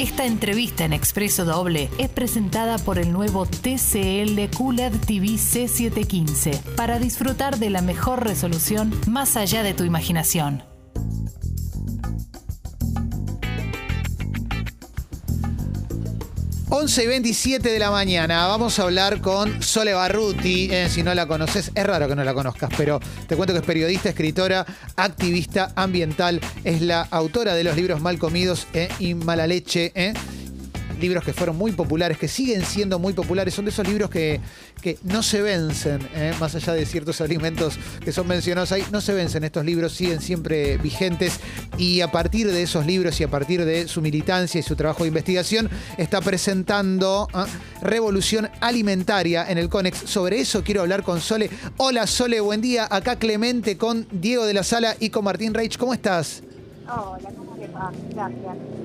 Esta entrevista en Expreso Doble es presentada por el nuevo TCL QLED TV C715 para disfrutar de la mejor resolución más allá de tu imaginación. 11 y 27 de la mañana. Vamos a hablar con Sole Barruti. Eh, si no la conoces, es raro que no la conozcas, pero te cuento que es periodista, escritora, activista ambiental. Es la autora de los libros Mal Comidos eh, y Mala Leche. Eh libros que fueron muy populares, que siguen siendo muy populares, son de esos libros que, que no se vencen, ¿eh? más allá de ciertos alimentos que son mencionados ahí, no se vencen estos libros, siguen siempre vigentes y a partir de esos libros y a partir de su militancia y su trabajo de investigación, está presentando ¿ah? Revolución Alimentaria en el CONEX. Sobre eso quiero hablar con Sole. Hola Sole, buen día. Acá Clemente con Diego de la Sala y con Martín Reich. ¿Cómo estás? Hola, ¿cómo le va? Gracias.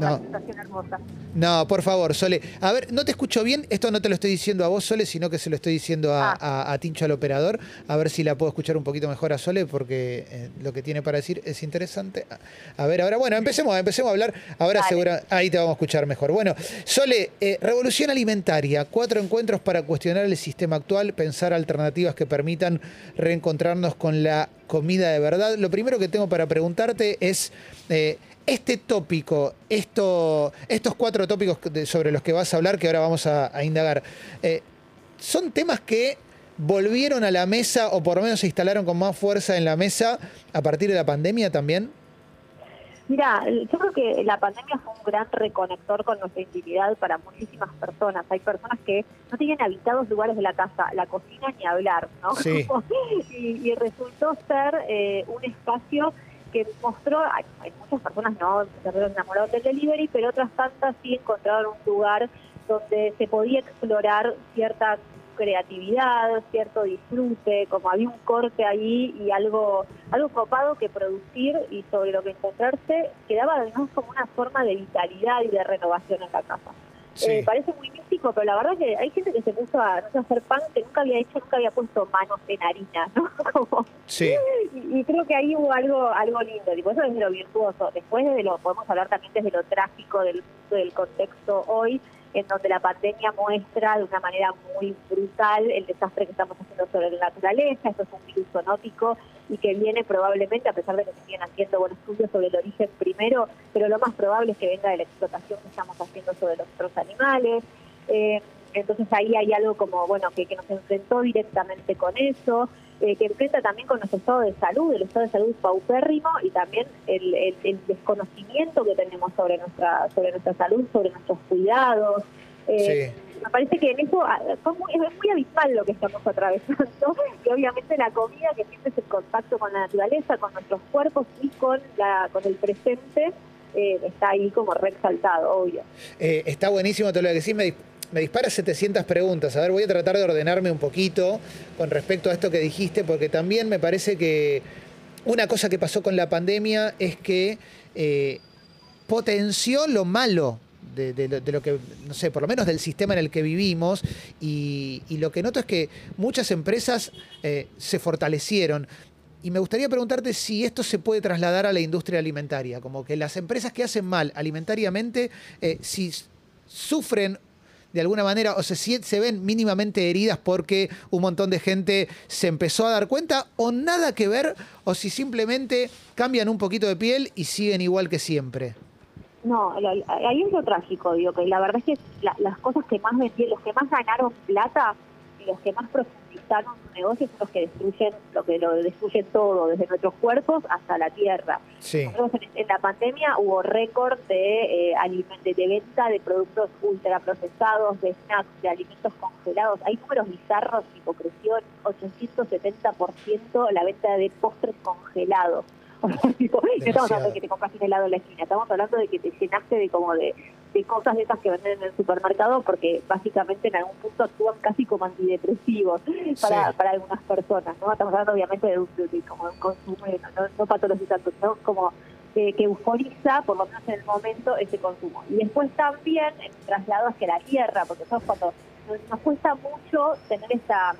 Por No. la presentación hermosa. No, por favor, Sole. A ver, no te escucho bien. Esto no te lo estoy diciendo a vos, Sole, sino que se lo estoy diciendo a, a- a Tincho, al operador. A ver si la puedo escuchar un poquito mejor a Sole, porque eh, lo que tiene para decir es interesante. A ver, ahora, bueno, empecemos, empecemos a hablar. Ahora segura, ahí te vamos a escuchar mejor. Bueno, Sole, eh, revolución alimentaria. Cuatro encuentros para cuestionar el sistema actual, pensar alternativas que permitan reencontrarnos con la comida de verdad. Lo primero que tengo para preguntarte es. eh, este tópico, esto, estos cuatro tópicos sobre los que vas a hablar, que ahora vamos a, a indagar, eh, ¿son temas que volvieron a la mesa o por lo menos se instalaron con más fuerza en la mesa a partir de la pandemia también? Mira, yo creo que la pandemia fue un gran reconector con nuestra intimidad para muchísimas personas. Hay personas que no tienen habitados lugares de la casa, la cocina ni hablar, ¿no? Sí. y, y resultó ser eh, un espacio que mostró, hay, muchas personas no se vieron enamorados del delivery, pero otras tantas sí encontraron un lugar donde se podía explorar cierta creatividad, cierto disfrute, como había un corte ahí y algo algo copado que producir y sobre lo que encontrarse, quedaba además como una forma de vitalidad y de renovación en la casa. Sí. Eh, parece muy místico, pero la verdad que hay gente que se puso a, no sé, hacer pan que nunca había hecho, nunca había puesto manos en harina, ¿no? Como, Sí, y, y creo que ahí hubo algo algo lindo, por eso desde lo virtuoso. Después desde lo, podemos hablar también desde lo trágico del, del contexto hoy, en donde la pandemia muestra de una manera muy brutal el desastre que estamos haciendo sobre la naturaleza, esto es un virus zoonótico y que viene probablemente, a pesar de que se siguen haciendo buenos estudios sobre el origen primero, pero lo más probable es que venga de la explotación que estamos haciendo sobre los otros animales. Eh, entonces ahí hay algo como, bueno, que, que nos enfrentó directamente con eso, eh, que enfrenta también con nuestro estado de salud, el estado de salud paupérrimo y también el, el- el desconocimiento que tenemos sobre nuestra sobre nuestra salud, sobre nuestros cuidados. Eh, Me parece que en eso ah, fue muy- es muy abismal lo que estamos atravesando y obviamente la comida que siempre es el contacto con la naturaleza, con nuestros cuerpos y con la con el presente eh, está ahí como reexaltado, obvio. Eh, está buenísimo todo lo que decís. Me, me dispara 700 preguntas. A ver, voy a tratar de ordenarme un poquito con respecto a esto que dijiste, porque también me parece que una cosa que pasó con la pandemia es que eh, potenció lo malo. De, lo- que, no sé, por lo menos del sistema en el que vivimos y, lo que noto es que muchas empresas eh, se fortalecieron. Y me gustaría preguntarte si esto se puede trasladar a la industria alimentaria, como que las empresas que hacen mal alimentariamente, eh, si sufren de alguna manera o se, se ven mínimamente heridas porque un montón de gente se empezó a dar cuenta, o nada que ver, o si simplemente cambian un poquito de piel y siguen igual que siempre. No, ahí es lo trágico, digo, que la verdad es que la- las cosas que más vendieron, los que más ganaron plata y los que más su negocio son los que destruyen, lo que lo destruyen todo, desde nuestros cuerpos hasta la tierra. Sí, Nosotros en, en la pandemia hubo récord de, eh, de, de venta de productos ultraprocesados, de snacks, de alimentos congelados. Hay números bizarros, tipo creció en 870% la venta de postres congelados. No estamos hablando de que te compraste un helado en la esquina, estamos hablando de que te llenaste de como de, de cosas de esas que venden en el supermercado porque básicamente en algún punto actúan casi como antidepresivos para, Sí. para algunas personas, ¿no? Estamos hablando obviamente de un, de- de como un consumo, no, no patologizando, sino como que, que euforiza, por lo menos en el momento, ese consumo. Y después también traslado hacia la tierra, porque nosotros cuando nos, nos cuesta mucho tener esa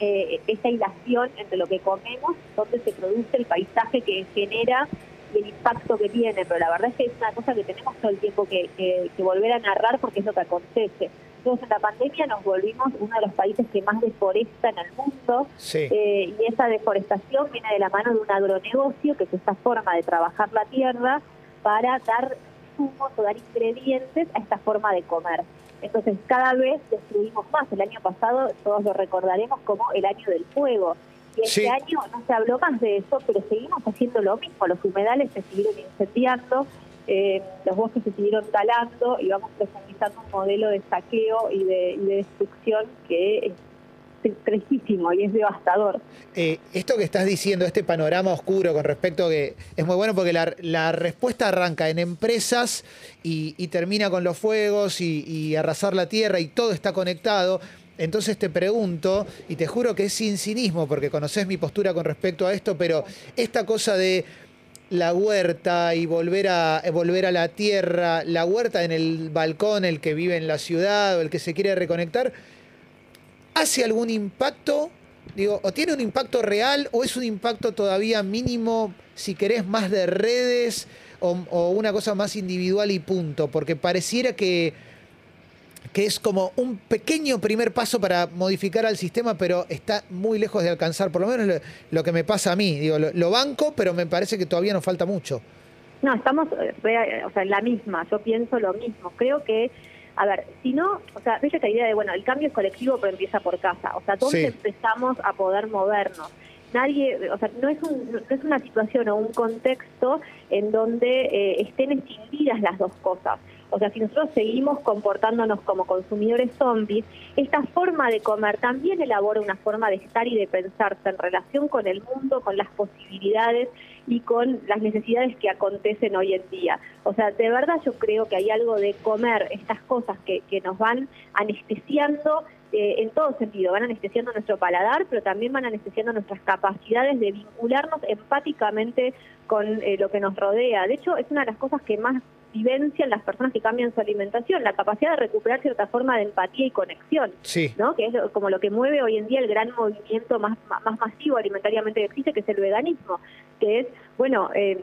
eh, esa hilación entre lo que comemos, donde se produce el paisaje que genera el impacto que tiene, pero la verdad es que es una cosa que tenemos todo el tiempo que, volver a narrar porque es lo que acontece. Entonces, en la pandemia nos volvimos uno de los países que más deforesta en el mundo eh, y esa deforestación viene de la mano de un agronegocio, que es esta forma de trabajar la tierra para dar insumos o dar ingredientes a esta forma de comer. Entonces cada vez destruimos más. El año pasado todos lo recordaremos como el año del fuego. Y este año no se habló más de eso, pero seguimos haciendo lo mismo. Los humedales se siguieron incendiando, eh, los bosques se siguieron talando y vamos profundizando un modelo de saqueo y de, y de destrucción que tristísimo y es devastador. Eh, esto que estás diciendo, este panorama oscuro con respecto a que es muy bueno porque la, respuesta arranca en empresas y, termina con los fuegos y, arrasar la tierra y todo está conectado. Entonces te pregunto, y te juro que es sin cinismo, porque conoces mi postura con respecto a esto, pero esta cosa de la huerta y volver a, volver a la tierra, la huerta en el balcón, el que vive en la ciudad o el que se quiere reconectar, hace algún impacto? Digo, o tiene un impacto real o es un impacto todavía mínimo, si querés, más de redes o, una cosa más individual y punto, porque pareciera que, que es como un pequeño primer paso para modificar al sistema, pero está muy lejos de alcanzar, por lo menos lo, que me pasa a mí. Digo, lo, banco, pero me parece que todavía nos falta mucho. No, estamos eh, o sea, en la misma, yo pienso lo mismo. Creo que a ver, si no, o sea, veis esta idea de, bueno, el cambio es colectivo, pero empieza por casa. O sea, todos empezamos a poder movernos. Nadie, o sea, no es, un, no es una situación o un contexto en donde eh, estén extinguidas las dos cosas. O sea, si nosotros seguimos comportándonos como consumidores zombies, esta forma de comer también elabora una forma de estar y de pensarse en relación con el mundo, con las posibilidades y con las necesidades que acontecen hoy en día. O sea, de verdad yo creo que hay algo de comer estas cosas que, que nos van anestesiando eh, en todo sentido, van anestesiando nuestro paladar, pero también van anestesiando nuestras capacidades de vincularnos empáticamente con eh, lo que nos rodea. De hecho, es una de las cosas que más vivencian las personas que cambian su alimentación, la capacidad de recuperar cierta forma de empatía y conexión, ¿no? que es como lo que mueve hoy en día el gran movimiento más, más masivo alimentariamente que existe, que es el veganismo, que es, bueno, eh,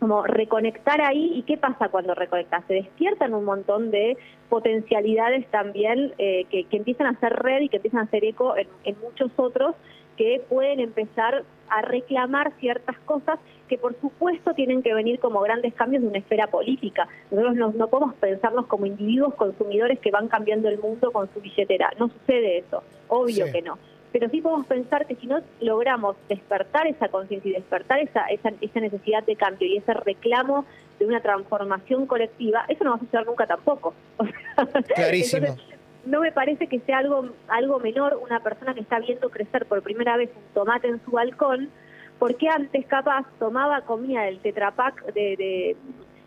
como reconectar ahí y qué pasa cuando reconectas. Se despiertan un montón de potencialidades también eh, que, empiezan a hacer red y que empiezan a hacer eco en, en muchos otros que pueden empezar a reclamar ciertas cosas que por supuesto tienen que venir como grandes cambios de una esfera política. Nosotros no, no, podemos pensarnos como individuos consumidores que van cambiando el mundo con su billetera. No sucede eso, obvio que no. Pero sí podemos pensar que si no logramos despertar esa conciencia y despertar esa, esa, esa, necesidad de cambio y ese reclamo de una transformación colectiva, eso no va a suceder nunca tampoco. Clarísimo no me parece que sea algo, algo menor una persona que está viendo crecer por primera vez un tomate en su balcón, porque antes capaz tomaba, comida del tetrapac de,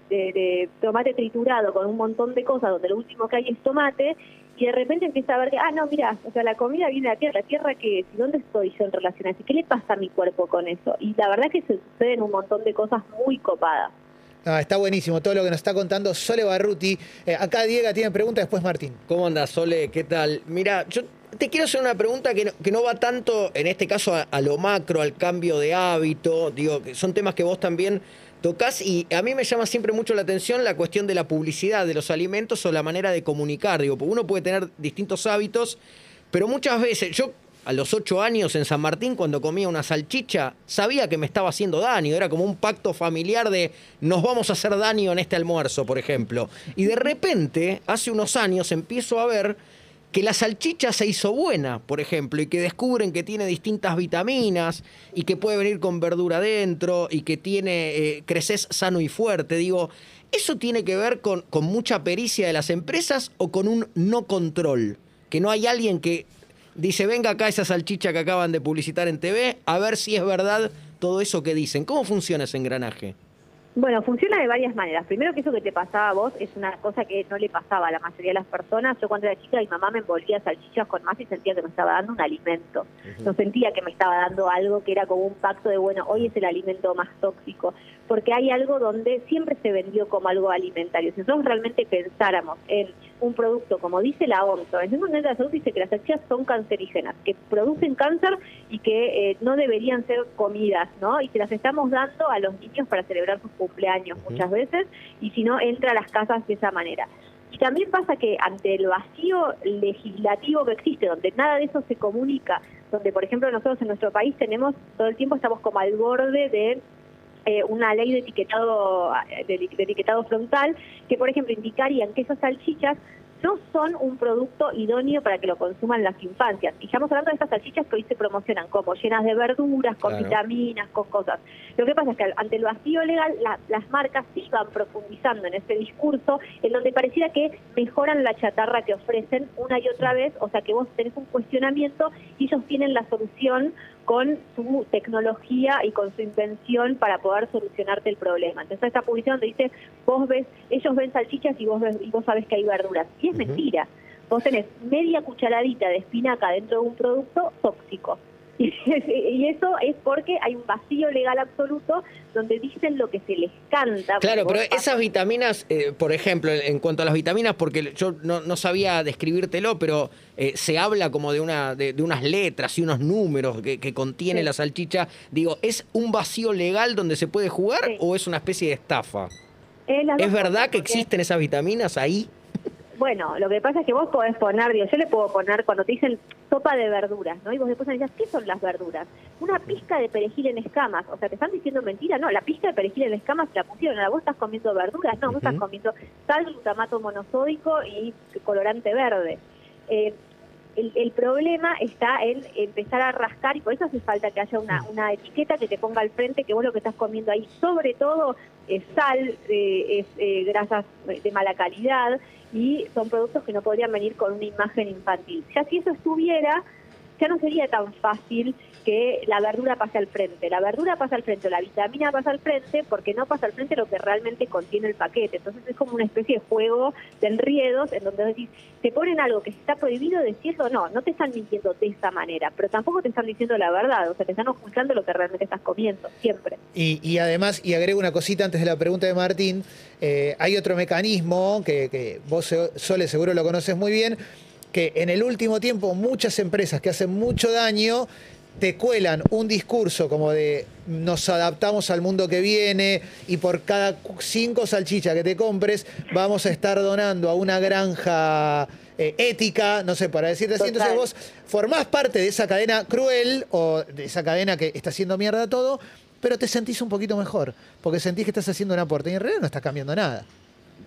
de, tomate triturado con un montón de cosas, donde lo último que hay es tomate, y de repente empieza a ver que, ah, no, mira, o sea, la comida viene de la tierra, la tierra que, ¿dónde estoy yo en relación a eso? ¿Qué le pasa a mi cuerpo con eso? Y la verdad es que se suceden un montón de cosas muy copadas. Ah, está buenísimo todo lo que nos está contando Sole Barruti. Eh, acá Diego tiene preguntas, después Martín. ¿Cómo andas, Sole? ¿Qué tal? Mira, yo te quiero hacer una pregunta que no, va tanto, en este caso, a, lo macro, al cambio de hábito. Digo, que son temas que vos también tocas y a mí me llama siempre mucho la atención la cuestión de la publicidad de los alimentos o la manera de comunicar. Digo, uno puede tener distintos hábitos, pero muchas veces, yo a los ocho años en San Martín, cuando comía una salchicha, sabía que me estaba haciendo daño. Era como un pacto familiar de nos vamos a hacer daño en este almuerzo, por ejemplo. Y de repente, hace unos años, empiezo a ver que la salchicha se hizo buena, por ejemplo, y que descubren que tiene distintas vitaminas y que puede venir con verdura dentro y que tiene eh, creces sano y fuerte. Digo, ¿eso tiene que ver con, con mucha pericia de las empresas o con un no control? Que no hay alguien que Dice, venga acá esa salchicha que acaban de publicitar en TV, a ver si es verdad todo eso que dicen. ¿Cómo funciona ese engranaje? Bueno, funciona de varias maneras. Primero que eso que te pasaba a vos es una cosa que no le pasaba a la mayoría de las personas. Yo cuando era chica mi mamá me envolvía salchichas con más y sentía que me estaba dando un alimento. No sentía que me estaba dando algo que era como un pacto de, bueno, hoy es el alimento más tóxico. Porque hay algo donde siempre se vendió como algo alimentario. Si nosotros realmente pensáramos en un producto, como dice la OMS, la Organización de la Salud dice que las salchichas son cancerígenas, que producen cáncer y que eh, no deberían ser comidas, ¿no? Y se las estamos dando a los niños para celebrar sus cumpleaños muchas veces, y si no, entra a las casas de esa manera. Y también pasa que ante el vacío legislativo que existe, donde nada de eso se comunica, donde por ejemplo nosotros en nuestro país tenemos, todo el tiempo estamos como al borde de eh, una ley de etiquetado, de, etiquetado frontal que, por ejemplo, indicarían que esas salchichas no son un producto idóneo para que lo consuman las infancias. Y estamos hablando de estas salchichas que hoy se promocionan como llenas de verduras, con vitaminas, con cosas. Lo que pasa es que ante el vacío legal, las marcas sí van profundizando en ese discurso, en donde pareciera que mejoran la chatarra que ofrecen una y otra vez, o sea que vos tenés un cuestionamiento y ellos tienen la solución con su tecnología y con su invención para poder solucionarte el problema. Entonces esta publicidad donde dice, vos ves, ellos ven salchichas y vos ves, y vos sabés que hay verduras. Y es mentira. Vos tenés media cucharadita de espinaca dentro de un producto tóxico. Y eso es porque hay un vacío legal absoluto donde dicen lo que se les canta. Claro, pero esas vitaminas, eh, por ejemplo, en cuanto a las vitaminas, porque yo no, sabía describírtelo, pero eh, se habla como de, una, de, unas letras y unos números que, contiene la salchicha. Digo, ¿es un vacío legal donde se puede jugar o es una especie de estafa? ¿Es verdad que existen esas vitaminas ahí? Bueno, lo que pasa es que vos podés poner, digo, yo le puedo poner cuando te dicen sopa de verduras, ¿no? Y vos después decís, ¿qué son las verduras? Una pizca de perejil en escamas. O sea, ¿te están diciendo mentira? No, la pizca de perejil en escamas la pusieron. ¿Vos estás comiendo verduras? No, vos estás comiendo sal, glutamato monosódico y colorante verde. Eh, el, problema está en empezar a rascar y por eso hace falta que haya una, una etiqueta que te ponga al frente que vos lo que estás comiendo ahí, sobre todo es sal, eh, es eh, grasas de mala calidad y son productos que no podrían venir con una imagen infantil. Ya si eso estuviera, ya no sería tan fácil que la verdura pase al frente. La verdura pasa al frente, la vitamina pasa al frente, porque no pasa al frente lo que realmente contiene el paquete. Entonces es como una especie de juego de enriedos en donde decís, te ponen algo que está prohibido decirlo, no, no te están mintiendo de esta manera, pero tampoco te están diciendo la verdad, o sea, te están ocultando lo que realmente estás comiendo, siempre. Y, además, y agrego una cosita antes de la pregunta de Martín, eh, hay otro mecanismo que, que vos, Sole, seguro lo conoces muy bien, que en el último tiempo muchas empresas que hacen mucho daño te cuelan un discurso como de nos adaptamos al mundo que viene y por cada cinco salchichas que te compres vamos a estar donando a una granja eh, ética, no sé, para decirte así. Entonces vos formás parte de esa cadena cruel o de esa cadena que está haciendo mierda todo, pero te sentís un poquito mejor, porque sentís que estás haciendo un aporte y en realidad no estás cambiando nada.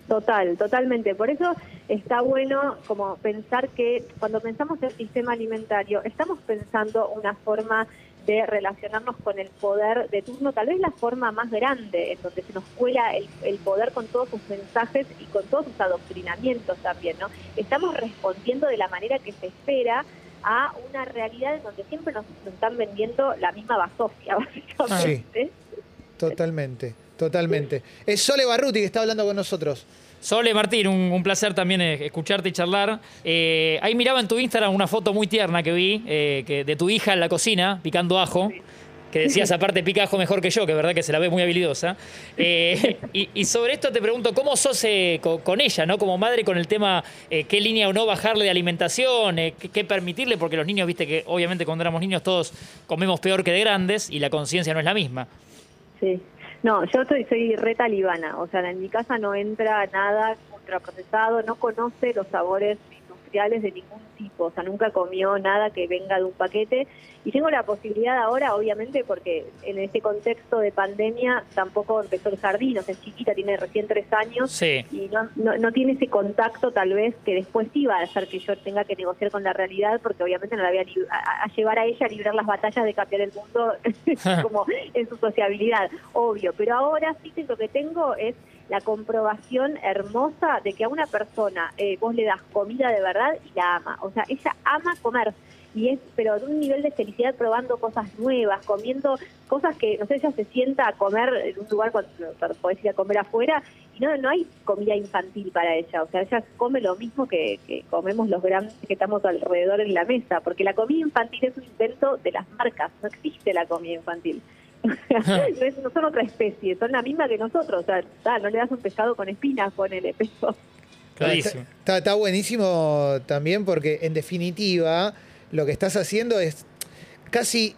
Total, totalmente. Por eso está bueno como pensar que cuando pensamos el sistema alimentario, estamos pensando una forma de relacionarnos con el poder de turno, tal vez la forma más grande, en donde se nos cuela el, poder con todos sus mensajes y con todos sus adoctrinamientos también, ¿no? Estamos respondiendo de la manera que se espera a una realidad en donde siempre nos, están vendiendo la misma basofia, básicamente. Sí, totalmente, totalmente. Es Sole Barruti que está hablando con nosotros. Sole Martín, un, placer también eh, escucharte y charlar. Eh, ahí miraba en tu Instagram una foto muy tierna que vi eh, que de tu hija en la cocina, picando ajo. Que decías, aparte, pica ajo mejor que yo, que es verdad que se la ve muy habilidosa. y, sobre esto te pregunto, ¿cómo sos con, ella, ¿no? Como madre, con el tema, qué línea o no bajarle de alimentación, qué, qué, permitirle, porque los niños, viste que obviamente cuando éramos niños todos comemos peor que de grandes y la conciencia no es la misma. Sí. No, yo soy, soy re talibana, o sea, en mi casa no entra nada ultraprocesado, no conoce los sabores industriales de ningún tipo, o sea, nunca comió nada que venga de un paquete y tengo la posibilidad ahora, obviamente, porque en este contexto de pandemia tampoco empezó el jardín, o sea, es chiquita, tiene recién tres años y no, no, tiene ese contacto tal vez que después iba a hacer que yo tenga que negociar con la realidad, porque obviamente no la voy a, llevar a ella a librar las batallas de cambiar el mundo como en su sociabilidad, obvio. Pero ahora sí que lo que tengo es la comprobación hermosa de que a una persona eh, vos le das comida de verdad y la ama. O sea, ella ama comer y es, pero de un nivel de felicidad probando cosas nuevas, comiendo cosas que, no sé, ella se sienta a comer en un lugar cuando podés ir a comer afuera y no, no hay comida infantil para ella, o sea, ella come lo mismo que, comemos los grandes que estamos alrededor en la mesa, porque la comida infantil es un invento de las marcas, no existe la comida infantil. No, son otra especie, son la misma que nosotros, o sea, no le das un pescado con espinas, con el peso. Clarísimo. Está, está buenísimo también porque en definitiva lo que estás haciendo es casi...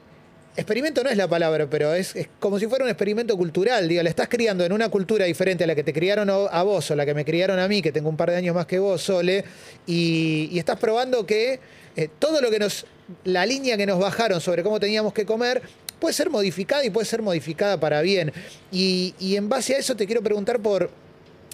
Experimento no es la palabra, pero es, es como si fuera un experimento cultural. Digo, le estás criando en una cultura diferente a la que te criaron a a vos o la que me criaron a mí, que tengo un par de años más que vos, Sole, y, y estás probando que eh, todo lo que nos. la línea que nos bajaron sobre cómo teníamos que comer puede ser modificada y puede ser modificada para bien. Y, y en base a eso te quiero preguntar por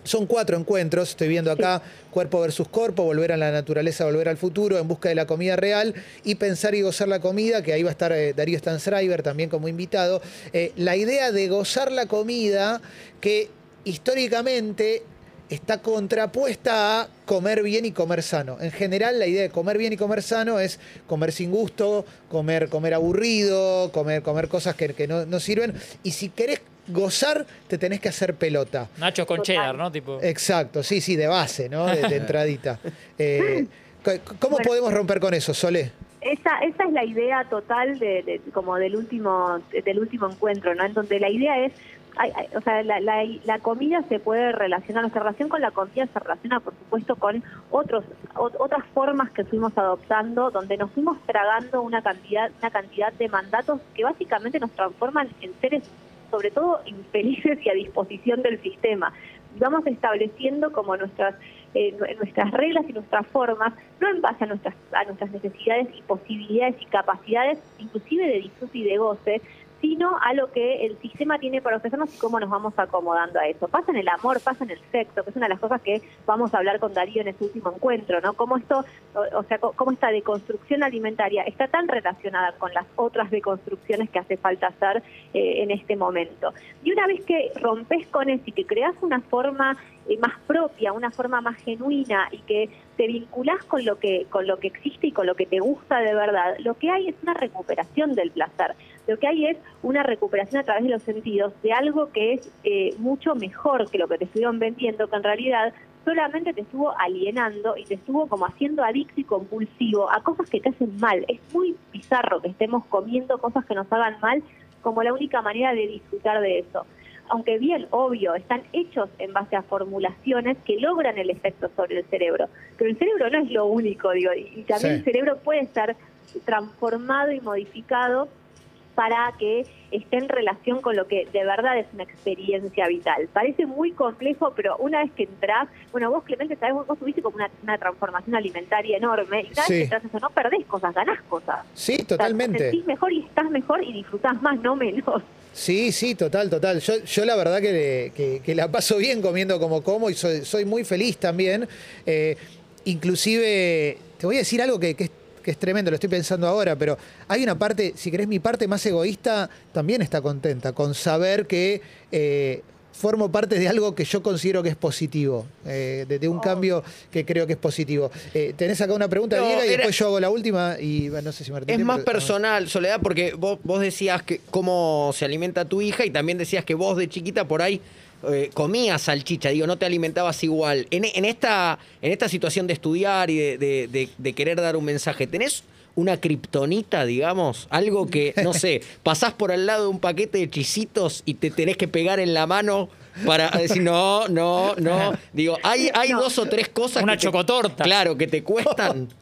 son cuatro encuentros, estoy viendo acá, cuerpo versus cuerpo, volver a la naturaleza, volver al futuro, en busca de la comida real y pensar y gozar la comida, que ahí va a estar eh, Darío Stanzreiber también como invitado. Eh, la idea de gozar la comida que históricamente está contrapuesta a comer bien y comer sano. En general, la idea de comer bien y comer sano es comer sin gusto, comer, comer aburrido, comer, comer cosas que, que no, no sirven. Y si querés gozar, te tenés que hacer pelota. Nachos con cheddar, ¿no? Tipo. Exacto, sí, sí, de base, ¿no? De, de entradita. Eh, ¿Cómo Bueno. podemos romper con eso, Sole? Esa, esa es la idea total de, de- como del último del último encuentro, ¿no? En donde la idea es, hay- o sea, la, la- comida se puede relacionar, nuestra relación con la comida se relaciona, por supuesto, con otros ot- otras formas que fuimos adoptando, donde nos fuimos tragando una cantidad una cantidad de mandatos que básicamente nos transforman en seres, sobre todo infelices y a disposición del sistema. Vamos estableciendo como nuestras eh, nue- nuestras reglas y nuestras formas, no en base a nuestras, a nuestras necesidades y posibilidades y capacidades, inclusive de disfrute y de goce, sino a lo que el sistema tiene para ofrecernos y cómo nos vamos acomodando a eso. Pasa en el amor, pasa en el sexo, que es una de las cosas que vamos a hablar con Darío en este último encuentro, ¿no? Cómo esto, o, sea, cómo esta deconstrucción alimentaria está tan relacionada con las otras deconstrucciones que hace falta hacer eh, en este momento. Y una vez que rompes con eso y que creas una forma más propia, una forma más genuina y que te vinculás con lo que con lo que existe y con lo que te gusta de verdad, lo que hay es una recuperación del placer. Lo que hay es una recuperación a través de los sentidos de algo que es eh, mucho mejor que lo que te estuvieron vendiendo, que en realidad solamente te estuvo alienando y te estuvo como haciendo adicto y compulsivo a cosas que te hacen mal. Es muy bizarro que estemos comiendo cosas que nos hagan mal como la única manera de disfrutar de eso. Aunque bien, obvio, están hechos en base a formulaciones que logran el efecto sobre el cerebro. Pero el cerebro no es lo único, digo, y también Sí. el cerebro puede estar transformado y modificado para que esté en relación con lo que de verdad es una experiencia vital. Parece muy complejo, pero una vez que entras, bueno, vos Clemente, sabés, vos, vos tuviste como una, una transformación alimentaria enorme, y una Sí. vez que entras eso, no perdés cosas, ganás cosas. Sí, O sea, te totalmente. sentís mejor y estás mejor y disfrutás más, no menos. Sí, sí, total, total. Yo, yo la verdad que, que- que la paso bien comiendo como como y soy, soy muy feliz también. Eh, inclusive, te voy a decir algo que, que es, que es tremendo, lo estoy pensando ahora, pero hay una parte, si querés, mi parte más egoísta también está contenta con saber que eh, formo parte de algo que yo considero que es positivo, eh, de, de un Oh. cambio que creo que es positivo. Eh, tenés acá una pregunta, No, Diego, y era- después yo hago la última y no sé si Martín. Es más personal, Soledad, porque vos, vos decías que cómo se alimenta tu hija y también decías que vos de chiquita por ahí eh, comías salchicha, digo, no te alimentabas igual. En, en esta, en esta situación de estudiar y de, de- de- de querer dar un mensaje, ¿tenés una kriptonita, digamos? Algo que, no sé, pasás por al lado de un paquete de chisitos y te tenés que pegar en la mano para decir, no, no, no. Digo, hay, hay No. dos o tres cosas Una que te- chocotorta. Claro, que te cuestan.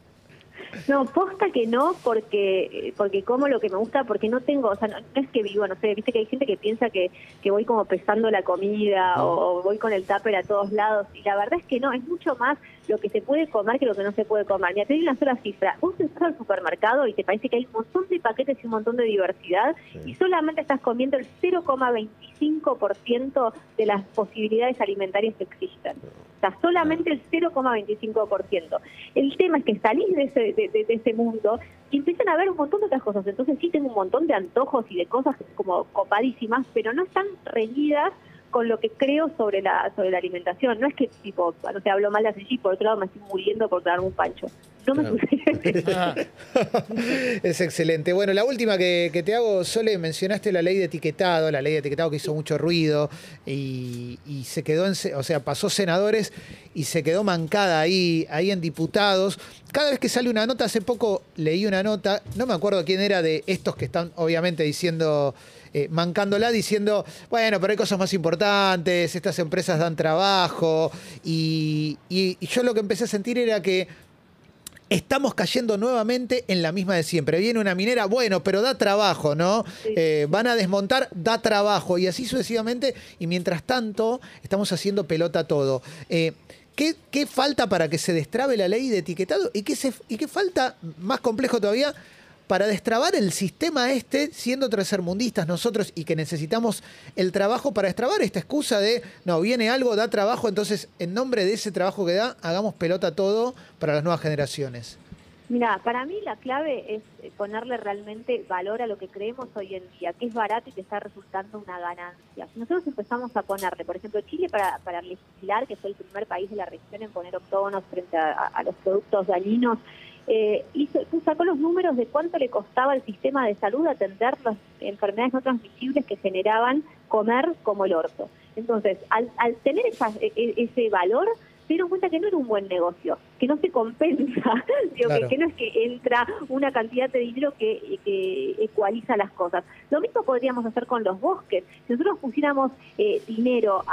No, posta que no, porque porque como lo que me gusta, porque no tengo, o sea, no, no es que vivo, no sé, viste que hay gente que piensa que, que voy como pesando la comida o, o voy con el tupper a todos lados, y la verdad es que no, es mucho más lo que se puede comer que lo que no se puede comer. Mira, te doy una sola cifra, vos entras al supermercado y te parece que hay un montón de paquetes y un montón de diversidad, y solamente estás comiendo el 0,25% de las posibilidades alimentarias que existen. O sea, solamente el 0,25%. El tema es que salís de ese, de, de- de ese mundo y empiezan a ver un montón de otras cosas. Entonces sí tengo un montón de antojos y de cosas como copadísimas, pero no están reñidas con lo que creo sobre la sobre la alimentación. No es que, tipo, no sé, hablo mal de así, por otro lado me estoy muriendo por darme un pancho. No me Claro. sucede. Ah, Es excelente. Bueno, la última que, que te hago, Sole, mencionaste la ley de etiquetado, la ley de etiquetado que hizo mucho ruido y, y se quedó en, o sea, pasó senadores y se quedó mancada ahí, ahí en diputados. Cada vez que sale una nota, hace poco leí una nota, no me acuerdo quién era de estos que están obviamente diciendo eh, mancándola diciendo, bueno, pero hay cosas más importantes, estas empresas dan trabajo. Y, y- y yo lo que empecé a sentir era que estamos cayendo nuevamente en la misma de siempre. Viene una minera, bueno, pero da trabajo, ¿no? Sí. Eh, van a desmontar, da trabajo, y así sucesivamente. Y mientras tanto, estamos haciendo pelota todo. Eh, ¿qué, qué falta para que se destrabe la ley de etiquetado? ¿Y qué, se, ¿Y qué falta, más complejo todavía, para destrabar el sistema este, siendo tercermundistas nosotros y que necesitamos el trabajo para destrabar esta excusa de, no, viene algo, da trabajo, entonces en nombre de ese trabajo que da, hagamos pelota todo para las nuevas generaciones. Mira, para mí la clave es eh, ponerle realmente valor a lo que creemos hoy en día, que es barato y que está resultando una ganancia. Si nosotros empezamos a ponerle, por ejemplo, Chile para, para legislar, que fue el primer país de la región en poner octógonos frente a, los productos dañinos, eh, hizo, sacó los números de cuánto le costaba al sistema de salud atender las enfermedades no transmisibles que generaban comer como el orto. Entonces, al, al tener esa- e- e- ese valor, se dieron cuenta que no era un buen negocio, que no se compensa, digo, Claro. que, que no es que entra una cantidad de dinero que, que ecualiza las cosas. Lo mismo podríamos hacer con los bosques. Si nosotros pusiéramos eh, dinero,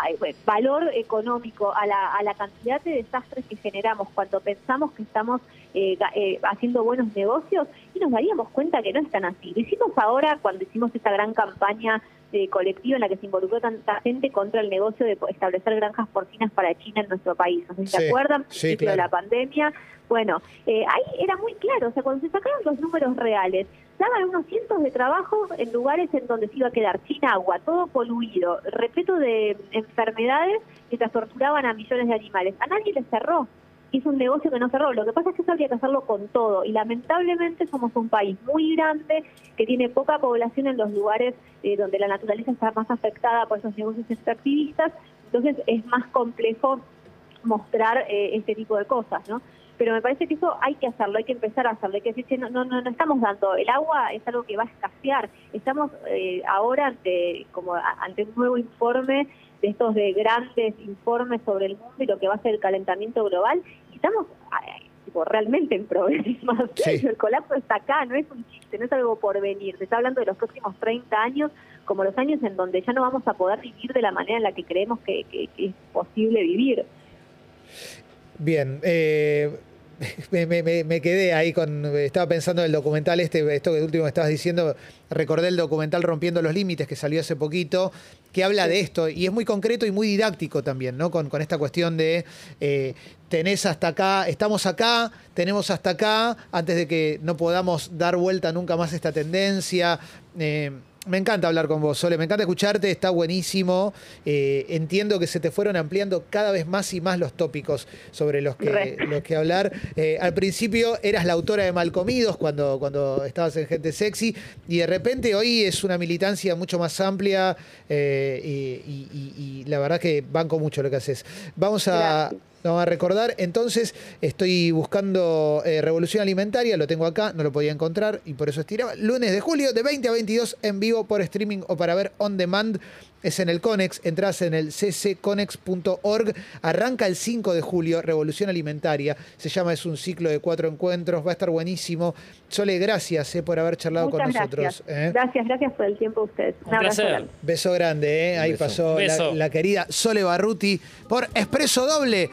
valor económico a la, a la cantidad de desastres que generamos cuando pensamos que estamos eh, eh, haciendo buenos negocios, y nos daríamos cuenta que no es tan así. Lo hicimos ahora cuando hicimos esta gran campaña eh, colectiva en la que se involucró tanta gente contra el negocio de establecer granjas porcinas para China en nuestro país. No sé si Sí, se acuerdan, sí, principio de claro. la pandemia. Bueno, eh, ahí era muy claro, o sea, cuando se sacaron los números reales, daban unos cientos de trabajos en lugares en donde se iba a quedar sin agua, todo poluido, repleto de enfermedades mientras torturaban a millones de animales. A nadie le cerró. Es un negocio que no cerró. Lo que pasa es que eso habría que hacerlo con todo. Y lamentablemente somos un país muy grande que tiene poca población en los lugares eh, donde la naturaleza está más afectada por esos negocios extractivistas. Entonces es más complejo mostrar eh, este tipo de cosas, ¿no? Pero me parece que eso hay que hacerlo, hay que empezar a hacerlo, hay que decir, "Che, no, no, no, no estamos dando, el agua es algo que va a escasear, estamos eh, ahora ante, como ante un nuevo informe de estos de grandes informes sobre el mundo y lo que va a ser el calentamiento global, estamos tipo, realmente en problemas, Sí. el colapso está acá, no es un chiste, no es algo por venir, se está hablando de los próximos 30 años como los años en donde ya no vamos a poder vivir de la manera en la que creemos que- que- que es posible vivir. Bien, eh, me, me- me- me quedé ahí con. Estaba pensando en el documental este, esto que último estabas diciendo. Recordé el documental Rompiendo los Límites que salió hace poquito, que habla de esto y es muy concreto y muy didáctico también, ¿no? Con, con esta cuestión de eh, tenés hasta acá, estamos acá, tenemos hasta acá, antes de que no podamos dar vuelta nunca más esta tendencia. Eh, me encanta hablar con vos, Sole, me encanta escucharte, está buenísimo. Eh, entiendo que se te fueron ampliando cada vez más y más los tópicos sobre los que, Re. los que hablar. Eh, al principio eras la autora de Malcomidos cuando, cuando estabas en Gente Sexy y de repente hoy es una militancia mucho más amplia eh, y, y- y- y la verdad que banco mucho lo que haces. Vamos a... Gracias. Vamos a recordar, entonces estoy buscando eh, Revolución Alimentaria, lo tengo acá, no lo podía encontrar y por eso estiraba. Lunes de julio de 20 a 22 en vivo por streaming o para ver on demand. Es en el Conex, entras en el ccconex.org. Arranca el 5 de julio, Revolución Alimentaria. Se llama, es un ciclo de cuatro encuentros, va a estar buenísimo. Sole, gracias eh, por haber charlado Muchas con gracias. nosotros. eh. Gracias, gracias por el tiempo de ustedes. Un placer. Beso grande, eh. Ahí beso. pasó la- la querida Sole Barruti por Expreso Doble.